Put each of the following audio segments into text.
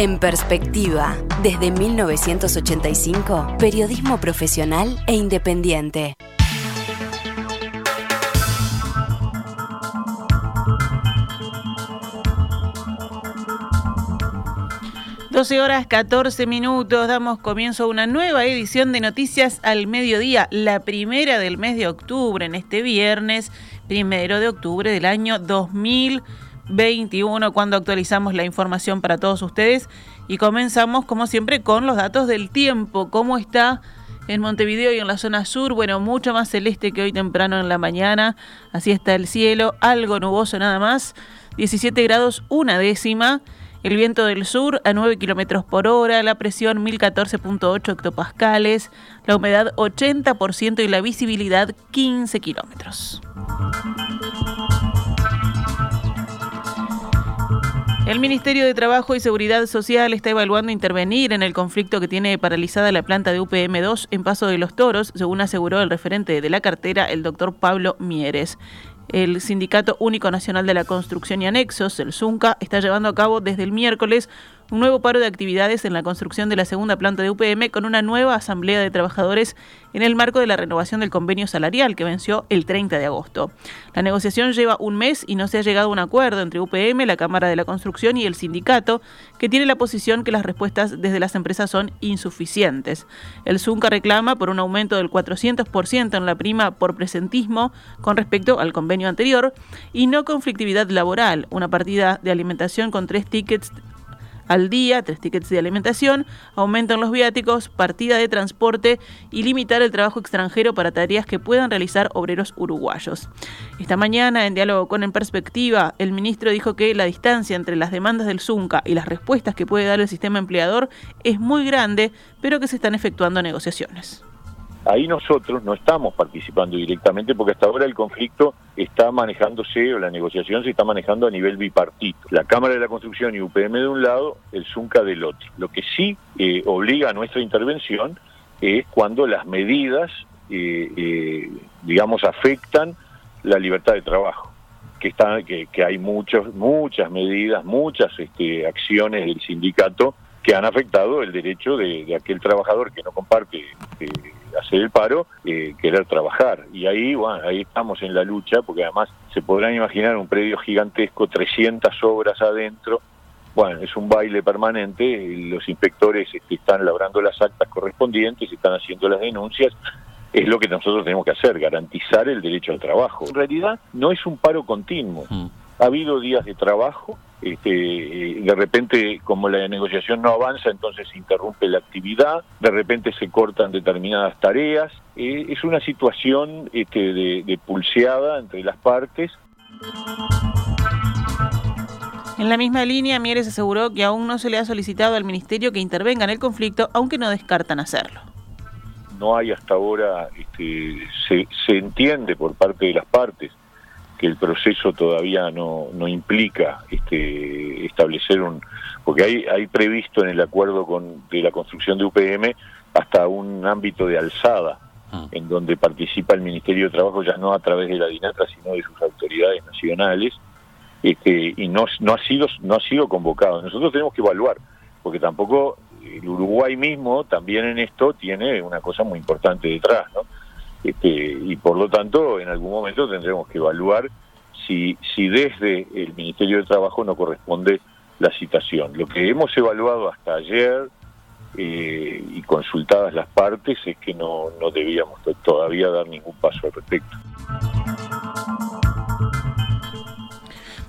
En perspectiva, desde 1985, periodismo profesional e independiente. 12 horas 14 minutos, damos comienzo a una nueva edición de Noticias al Mediodía, la primera del mes de octubre, en este viernes, primero de octubre del año 2021, cuando actualizamos la información para todos ustedes. Y comenzamos, como siempre, con los datos del tiempo, cómo está en Montevideo y en la zona sur, bueno, mucho más celeste que hoy temprano en la mañana, así está el cielo, algo nuboso nada más, 17 grados una décima, el viento del sur a 9 kilómetros por hora, la presión 1014.8 hectopascales, la humedad 80% y la visibilidad 15 kilómetros. El Ministerio de Trabajo y Seguridad Social está evaluando intervenir en el conflicto que tiene paralizada la planta de UPM2 en Paso de los Toros, según aseguró el referente de la cartera, el doctor Pablo Mieres. El Sindicato Único Nacional de la Construcción y Anexos, el ZUNCA, está llevando a cabo desde el miércoles un nuevo paro de actividades en la construcción de la segunda planta de UPM con una nueva asamblea de trabajadores en el marco de la renovación del convenio salarial que venció el 30 de agosto. La negociación lleva un mes y no se ha llegado a un acuerdo entre UPM, la Cámara de la Construcción y el sindicato, que tiene la posición que las respuestas desde las empresas son insuficientes. El ZUNCA reclama por un aumento del 400% en la prima por presentismo con respecto al convenio anterior y no conflictividad laboral, una partida de alimentación con tres tickets al día, tres tickets de alimentación, aumentan los viáticos, partida de transporte y limitar el trabajo extranjero para tareas que puedan realizar obreros uruguayos. Esta mañana, en diálogo con En Perspectiva, el ministro dijo que la distancia entre las demandas del ZUNCA y las respuestas que puede dar el sistema empleador es muy grande, pero que se están efectuando negociaciones. Ahí nosotros no estamos participando directamente porque hasta ahora el conflicto está manejándose, o la negociación se está manejando a nivel bipartito. La Cámara de la Construcción y UPM de un lado, el ZUNCA del otro. Lo que sí eh, obliga a nuestra intervención es cuando las medidas, eh, eh, digamos, afectan la libertad de trabajo. Que, está, que, hay muchos, muchas medidas, muchas este, acciones del sindicato que han afectado el derecho de, aquel trabajador que no comparte hacer el paro, eh, querer trabajar. Y ahí, bueno, ahí estamos en la lucha, porque además se podrán imaginar un predio gigantesco, 300 obras adentro, bueno, es un baile permanente, los inspectores este, están labrando las actas correspondientes, están haciendo las denuncias, es lo que nosotros tenemos que hacer, garantizar el derecho al trabajo. En realidad no es un paro continuo, mm. Ha habido días de trabajo, este, de repente como la negociación no avanza, entonces se interrumpe la actividad, de repente se cortan determinadas tareas, eh, es una situación este, de, pulseada entre las partes. En la misma línea, Mieres aseguró que aún no se le ha solicitado al Ministerio que intervenga en el conflicto, aunque no descartan hacerlo. No hay hasta ahora, este, se, se entiende por parte de las partes que el proceso todavía no, no implica este, establecer un... porque hay, hay previsto en el acuerdo con, de la construcción de UPM hasta un ámbito de alzada, ah. en donde participa el Ministerio de Trabajo ya no a través de la DINATRA, sino de sus autoridades nacionales, este, y no, no, ha sido, no ha sido convocado. Nosotros tenemos que evaluar, porque tampoco el Uruguay mismo también en esto tiene una cosa muy importante detrás, ¿no? Este, y por lo tanto en algún momento tendremos que evaluar si, si desde el Ministerio de Trabajo no corresponde la citación. Lo que hemos evaluado hasta ayer eh, y consultadas las partes es que no, no debíamos todavía dar ningún paso al respecto.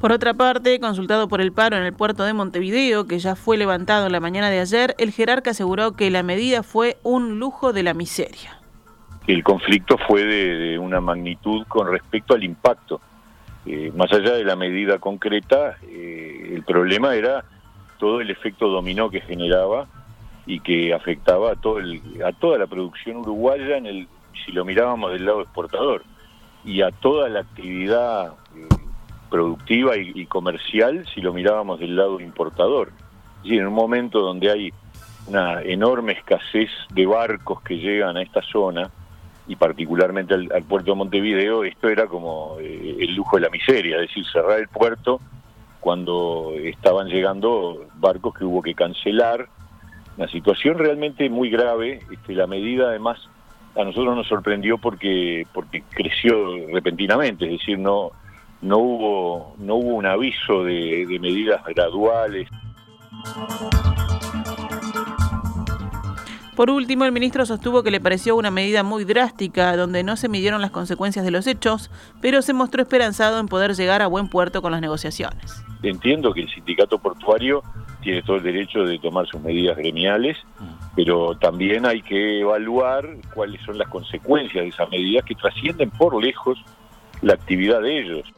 Por otra parte, consultado por el paro en el puerto de Montevideo, que ya fue levantado en la mañana de ayer, el jerarca aseguró que la medida fue un lujo de la miseria el conflicto fue de, una magnitud con respecto al impacto. Eh, más allá de la medida concreta, eh, el problema era todo el efecto dominó que generaba y que afectaba a, todo a toda la producción uruguaya, en el, si lo mirábamos del lado exportador, y a toda la actividad eh, productiva y, comercial si lo mirábamos del lado importador. Y en un momento donde hay una enorme escasez de barcos que llegan a esta zona, y particularmente al, puerto de Montevideo, esto era como eh, el lujo de la miseria, es decir, cerrar el puerto cuando estaban llegando barcos que hubo que cancelar. Una situación realmente muy grave. Este, la medida, además, a nosotros nos sorprendió porque porque creció repentinamente, es decir, no no hubo no hubo un aviso de, de medidas graduales. Por último, el ministro sostuvo que le pareció una medida muy drástica, donde no se midieron las consecuencias de los hechos, pero se mostró esperanzado en poder llegar a buen puerto con las negociaciones. Entiendo que el sindicato portuario tiene todo el derecho de tomar sus medidas gremiales, pero también hay que evaluar cuáles son las consecuencias de esas medidas que trascienden por lejos la actividad de ellos.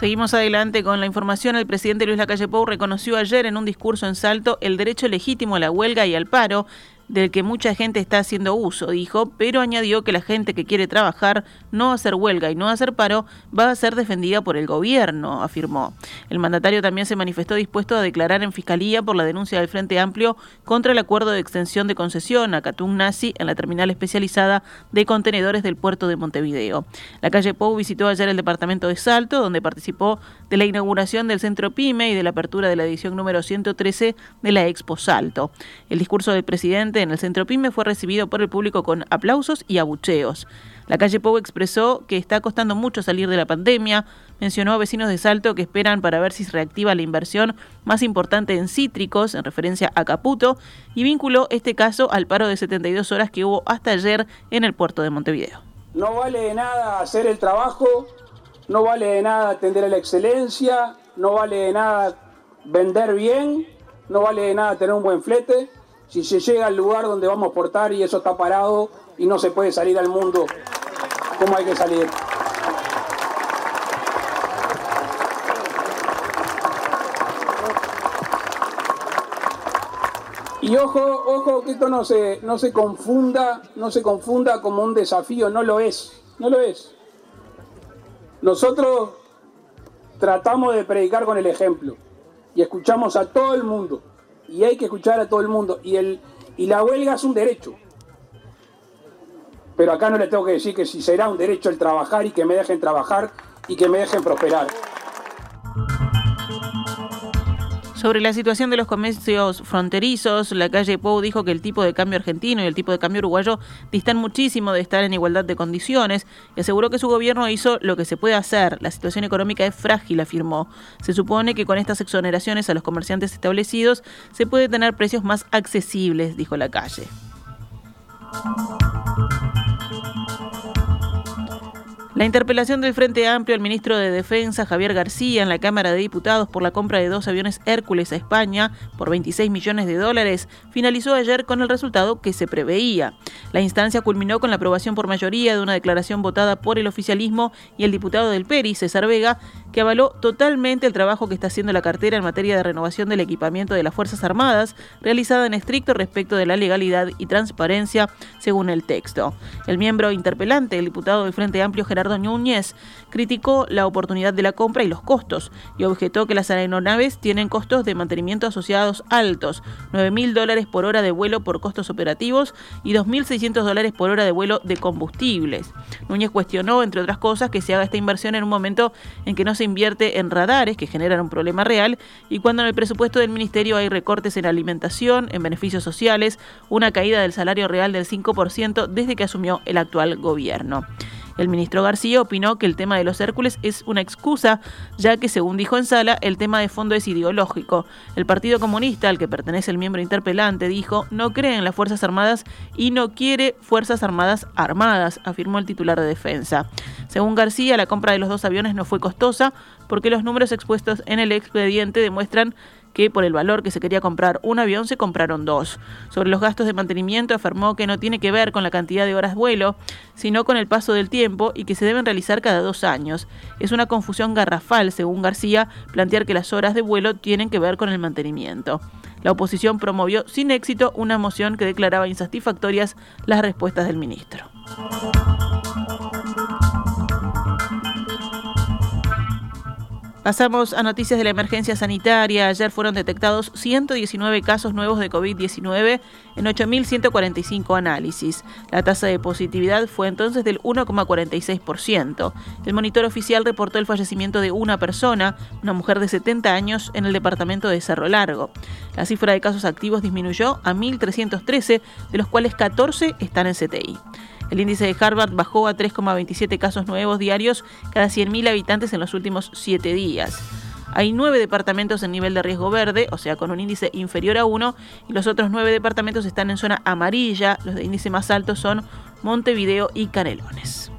Seguimos adelante con la información. El presidente Luis Lacalle Pou reconoció ayer en un discurso en Salto el derecho legítimo a la huelga y al paro del que mucha gente está haciendo uso, dijo, pero añadió que la gente que quiere trabajar, no hacer huelga y no hacer paro, va a ser defendida por el gobierno, afirmó. El mandatario también se manifestó dispuesto a declarar en fiscalía por la denuncia del Frente Amplio contra el acuerdo de extensión de concesión a Catún Nazi en la terminal especializada de contenedores del puerto de Montevideo. La calle Pou visitó ayer el departamento de Salto, donde participó de la inauguración del centro PYME y de la apertura de la edición número 113 de la Expo Salto. El discurso del presidente en el centro PYME fue recibido por el público con aplausos y abucheos. La calle Pou expresó que está costando mucho salir de la pandemia, mencionó a vecinos de Salto que esperan para ver si se reactiva la inversión más importante en cítricos, en referencia a Caputo, y vinculó este caso al paro de 72 horas que hubo hasta ayer en el puerto de Montevideo. No vale de nada hacer el trabajo, no vale de nada atender a la excelencia, no vale de nada vender bien, no vale de nada tener un buen flete, si se llega al lugar donde vamos a exportar y eso está parado y no se puede salir al mundo como hay que salir. Y ojo, ojo que esto no se, no se confunda, no se confunda como un desafío, no lo es, no lo es. Nosotros tratamos de predicar con el ejemplo y escuchamos a todo el mundo y hay que escuchar a todo el mundo. Y, el, y la huelga es un derecho. Pero acá no le tengo que decir que si será un derecho el trabajar y que me dejen trabajar y que me dejen prosperar. Sobre la situación de los comercios fronterizos, la calle Pou dijo que el tipo de cambio argentino y el tipo de cambio uruguayo distan muchísimo de estar en igualdad de condiciones y aseguró que su gobierno hizo lo que se puede hacer. La situación económica es frágil, afirmó. Se supone que con estas exoneraciones a los comerciantes establecidos se puede tener precios más accesibles, dijo la calle. La interpelación del Frente Amplio al ministro de Defensa, Javier García, en la Cámara de Diputados por la compra de dos aviones Hércules a España por 26 millones de dólares finalizó ayer con el resultado que se preveía. La instancia culminó con la aprobación por mayoría de una declaración votada por el oficialismo y el diputado del PERI, César Vega, que avaló totalmente el trabajo que está haciendo la cartera en materia de renovación del equipamiento de las Fuerzas Armadas, realizada en estricto respeto de la legalidad y transparencia, según el texto. El miembro interpelante, el diputado del Frente Amplio, Gerardo Núñez criticó la oportunidad de la compra y los costos y objetó que las aeronaves tienen costos de mantenimiento asociados altos, 9 mil dólares por hora de vuelo por costos operativos y 2.600 dólares por hora de vuelo de combustibles. Núñez cuestionó, entre otras cosas, que se haga esta inversión en un momento en que no se invierte en radares que generan un problema real y cuando en el presupuesto del ministerio hay recortes en alimentación, en beneficios sociales, una caída del salario real del 5% desde que asumió el actual gobierno. El ministro García opinó que el tema de los Hércules es una excusa, ya que, según dijo en sala, el tema de fondo es ideológico. El Partido Comunista, al que pertenece el miembro interpelante, dijo no cree en las Fuerzas Armadas y no quiere Fuerzas Armadas armadas, afirmó el titular de defensa. Según García, la compra de los dos aviones no fue costosa porque los números expuestos en el expediente demuestran que por el valor que se quería comprar un avión se compraron dos. Sobre los gastos de mantenimiento afirmó que no tiene que ver con la cantidad de horas vuelo, sino con el paso del tiempo y que se deben realizar cada dos años. Es una confusión garrafal, según García, plantear que las horas de vuelo tienen que ver con el mantenimiento. La oposición promovió sin éxito una moción que declaraba insatisfactorias las respuestas del ministro. Pasamos a noticias de la emergencia sanitaria. Ayer fueron detectados 119 casos nuevos de COVID-19 en 8.145 análisis. La tasa de positividad fue entonces del 1,46%. El monitor oficial reportó el fallecimiento de una persona, una mujer de 70 años, en el departamento de Cerro Largo. La cifra de casos activos disminuyó a 1.313, de los cuales 14 están en CTI. El índice de Harvard bajó a 3,27 casos nuevos diarios cada 100.000 habitantes en los últimos 7 días. Hay nueve departamentos en nivel de riesgo verde, o sea, con un índice inferior a 1, y los otros nueve departamentos están en zona amarilla. Los de índice más alto son Montevideo y Canelones.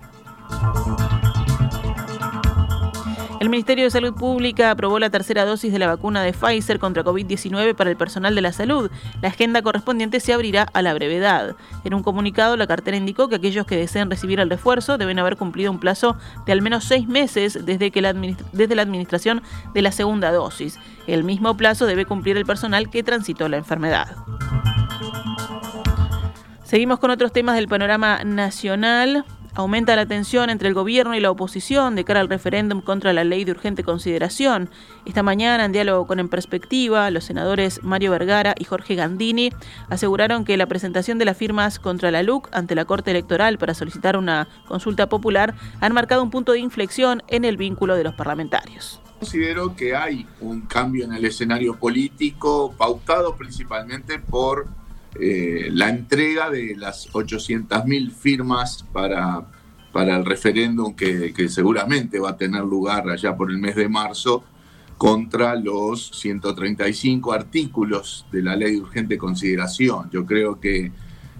El Ministerio de Salud Pública aprobó la tercera dosis de la vacuna de Pfizer contra COVID-19 para el personal de la salud. La agenda correspondiente se abrirá a la brevedad. En un comunicado, la cartera indicó que aquellos que deseen recibir el refuerzo deben haber cumplido un plazo de al menos seis meses desde, que la desde la administración de la segunda dosis. El mismo plazo debe cumplir el personal que transitó la enfermedad. Seguimos con otros temas del panorama nacional. Aumenta la tensión entre el gobierno y la oposición de cara al referéndum contra la ley de urgente consideración. Esta mañana, en diálogo con En Perspectiva, los senadores Mario Vergara y Jorge Gandini aseguraron que la presentación de las firmas contra la LUC ante la Corte Electoral para solicitar una consulta popular han marcado un punto de inflexión en el vínculo de los parlamentarios. Considero que hay un cambio en el escenario político pautado principalmente por eh, la entrega de las 800.000 firmas para, para el referéndum que, seguramente va a tener lugar allá por el mes de marzo contra los 135 artículos de la ley de urgente consideración. Yo creo que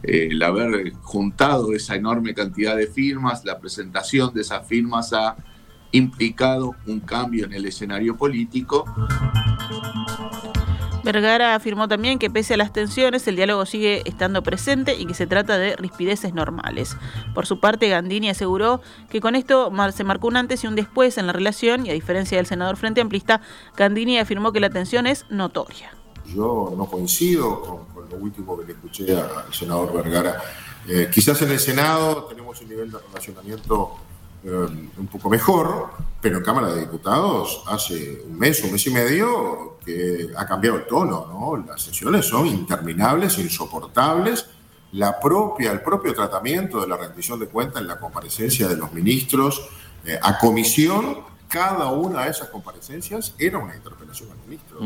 eh, el haber juntado esa enorme cantidad de firmas, la presentación de esas firmas ha implicado un cambio en el escenario político. Vergara afirmó también que pese a las tensiones, el diálogo sigue estando presente y que se trata de rispideces normales. Por su parte, Gandini aseguró que con esto se marcó un antes y un después en la relación y a diferencia del senador Frente Amplista, Gandini afirmó que la tensión es notoria. Yo no coincido con, lo último que le escuché al senador Vergara. Eh, quizás en el Senado tenemos un nivel de relacionamiento un poco mejor, pero en Cámara de Diputados hace un mes, un mes y medio que ha cambiado el tono, ¿no? Las sesiones son interminables, insoportables. La propia, el propio tratamiento de la rendición de cuentas en la comparecencia de los ministros eh, a comisión, cada una de esas comparecencias era una interpelación al ministro.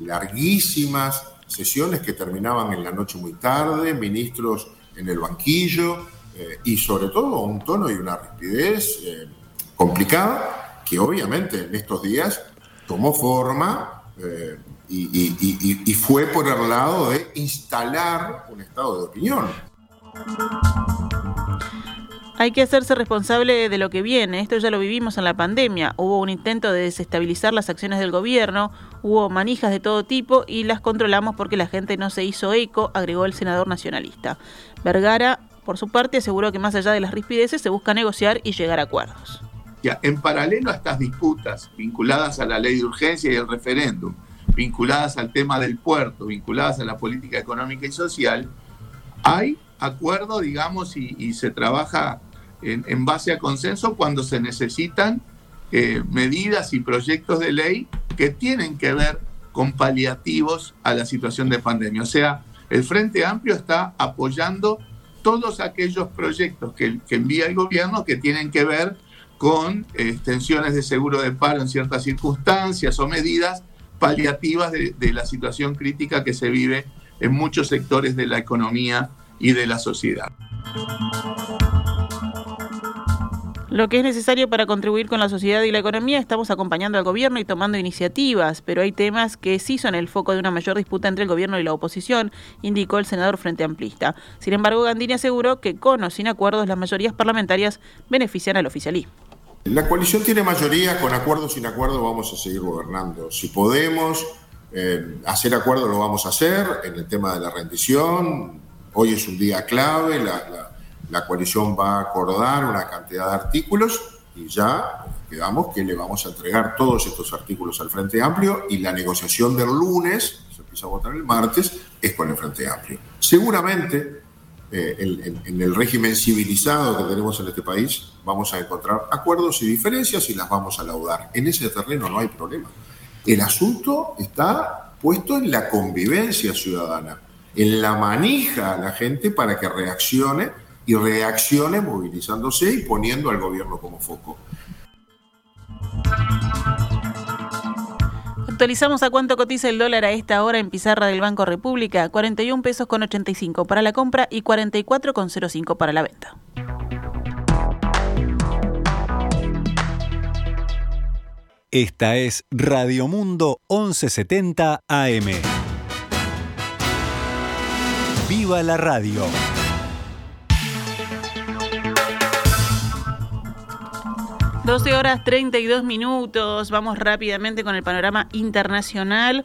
Larguísimas sesiones que terminaban en la noche muy tarde, ministros en el banquillo, eh, y sobre todo un tono y una rapidez eh, complicada que obviamente en estos días tomó forma eh, y, fue por el lado de instalar un estado de opinión. Hay que hacerse responsable de lo que viene. Esto ya lo vivimos en la pandemia. Hubo un intento de desestabilizar las acciones del gobierno, hubo manijas de todo tipo y las controlamos porque la gente no se hizo eco, agregó el senador nacionalista. Vergara por su parte, aseguró que más allá de las rispideces se busca negociar y llegar a acuerdos. Ya, en paralelo a estas disputas vinculadas a la ley de urgencia y el referéndum, vinculadas al tema del puerto, vinculadas a la política económica y social, hay acuerdo, digamos, y, se trabaja en, base a consenso cuando se necesitan eh, medidas y proyectos de ley que tienen que ver con paliativos a la situación de pandemia. O sea, el Frente Amplio está apoyando todos aquellos proyectos que, envía el gobierno que tienen que ver con extensiones de seguro de paro en ciertas circunstancias o medidas paliativas de, de la situación crítica que se vive en muchos sectores de la economía y de la sociedad. Lo que es necesario para contribuir con la sociedad y la economía, estamos acompañando al gobierno y tomando iniciativas, pero hay temas que sí son el foco de una mayor disputa entre el gobierno y la oposición, indicó el senador Frente Amplista. Sin embargo, Gandini aseguró que con o sin acuerdos las mayorías parlamentarias benefician al oficialismo. La coalición tiene mayoría, con acuerdo o sin acuerdo vamos a seguir gobernando. Si podemos eh, hacer acuerdo lo vamos a hacer en el tema de la rendición. Hoy es un día clave, la la coalición va a acordar una cantidad de artículos y ya quedamos que le vamos a entregar todos estos artículos al Frente Amplio y la negociación del lunes, se empieza a votar el martes, es con el Frente Amplio. Seguramente eh, en, el régimen civilizado que tenemos en este país, vamos a encontrar acuerdos y diferencias y las vamos a laudar. En ese terreno no hay problema. El asunto está puesto en la convivencia ciudadana, en la manija a la gente para que reaccione y reaccione movilizándose y poniendo al gobierno como foco. Actualizamos a cuánto cotiza el dólar a esta hora en pizarra del Banco República, 41 pesos con 85 para la compra y 44 con 05 para la venta. Esta es Radio Mundo 1170 AM. ¡Viva la radio! 12 horas 32 minutos. Vamos rápidamente con el panorama internacional.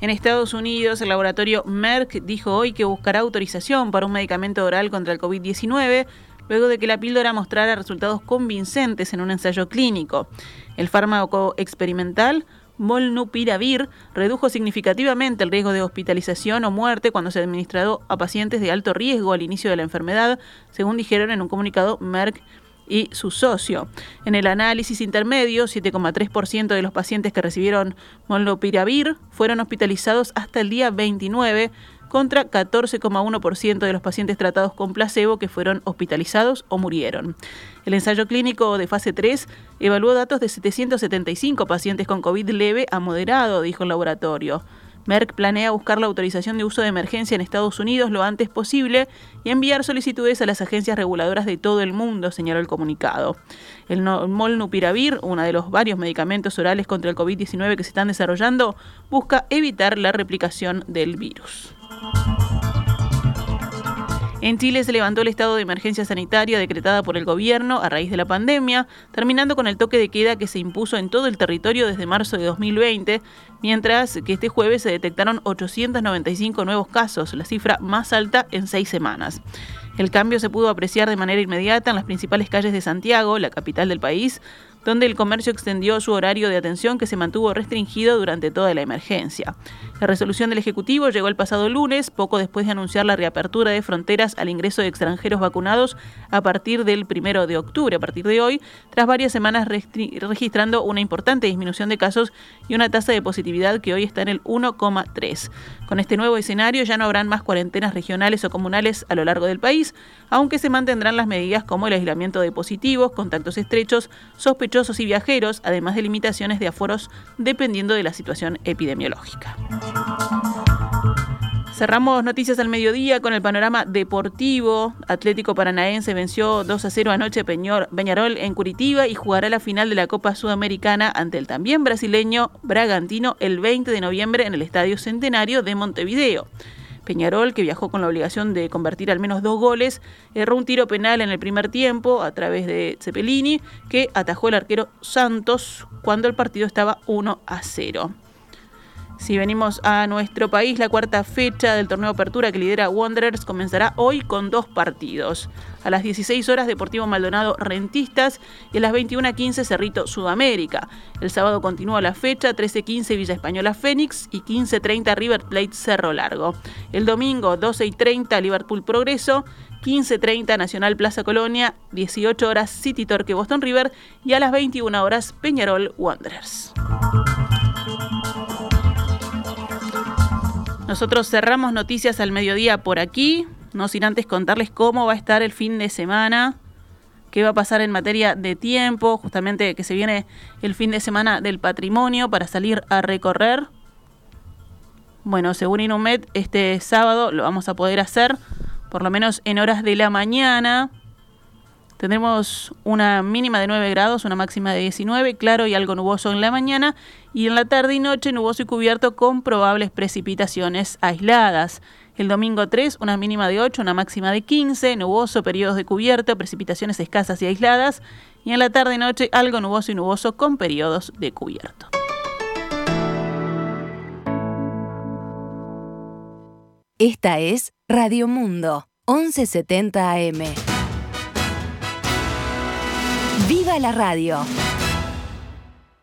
En Estados Unidos, el laboratorio Merck dijo hoy que buscará autorización para un medicamento oral contra el COVID-19 luego de que la píldora mostrara resultados convincentes en un ensayo clínico. El fármaco experimental Molnupiravir redujo significativamente el riesgo de hospitalización o muerte cuando se administró a pacientes de alto riesgo al inicio de la enfermedad, según dijeron en un comunicado Merck y su socio. En el análisis intermedio, 7,3% de los pacientes que recibieron molnupiravir fueron hospitalizados hasta el día 29 contra 14,1% de los pacientes tratados con placebo que fueron hospitalizados o murieron. El ensayo clínico de fase 3 evaluó datos de 775 pacientes con COVID leve a moderado, dijo el laboratorio. Merck planea buscar la autorización de uso de emergencia en Estados Unidos lo antes posible y enviar solicitudes a las agencias reguladoras de todo el mundo, señaló el comunicado. El molnupiravir, uno de los varios medicamentos orales contra el COVID-19 que se están desarrollando, busca evitar la replicación del virus. En Chile se levantó el estado de emergencia sanitaria decretada por el gobierno a raíz de la pandemia, terminando con el toque de queda que se impuso en todo el territorio desde marzo de 2020, mientras que este jueves se detectaron 895 nuevos casos, la cifra más alta en seis semanas. El cambio se pudo apreciar de manera inmediata en las principales calles de Santiago, la capital del país, donde el comercio extendió su horario de atención que se mantuvo restringido durante toda la emergencia. La resolución del Ejecutivo llegó el pasado lunes, poco después de anunciar la reapertura de fronteras al ingreso de extranjeros vacunados a partir del primero de octubre, a partir de hoy, tras varias semanas registrando una importante disminución de casos y una tasa de positividad que hoy está en el 1,3. Con este nuevo escenario ya no habrán más cuarentenas regionales o comunales a lo largo del país, aunque se mantendrán las medidas como el aislamiento de positivos, contactos estrechos, sospechosos y viajeros, además de limitaciones de aforos dependiendo de la situación epidemiológica. Cerramos noticias al mediodía con el panorama deportivo. Atlético Paranaense venció 2 a 0 anoche Peñarol en Curitiba y jugará la final de la Copa Sudamericana ante el también brasileño Bragantino el 20 de noviembre en el Estadio Centenario de Montevideo. Peñarol, que viajó con la obligación de convertir al menos dos goles, erró un tiro penal en el primer tiempo a través de Cepelini, que atajó el arquero Santos cuando el partido estaba 1 a 0. Si venimos a nuestro país, la cuarta fecha del torneo Apertura que lidera Wanderers comenzará hoy con dos partidos. A las 16 horas Deportivo Maldonado Rentistas y a las 21.15 Cerrito Sudamérica. El sábado continúa la fecha, 13.15 Villa Española Fénix y 15.30 River Plate Cerro Largo. El domingo 12.30 Liverpool Progreso, 15.30 Nacional Plaza Colonia, 18 horas City Torque Boston River y a las 21 horas Peñarol Wanderers. Nosotros cerramos noticias al mediodía por aquí, no sin antes contarles cómo va a estar el fin de semana, qué va a pasar en materia de tiempo, justamente que se viene el fin de semana del patrimonio para salir a recorrer. Bueno, según Inumet, este sábado lo vamos a poder hacer, por lo menos en horas de la mañana. Tendremos una mínima de 9 grados, una máxima de 19, claro y algo nuboso en la mañana, y en la tarde y noche nuboso y cubierto con probables precipitaciones aisladas. El domingo 3, una mínima de 8, una máxima de 15, nuboso, periodos de cubierto, precipitaciones escasas y aisladas, y en la tarde y noche algo nuboso y nuboso con periodos de cubierto. Esta es Radio Mundo, 1170 AM. ¡Viva la radio!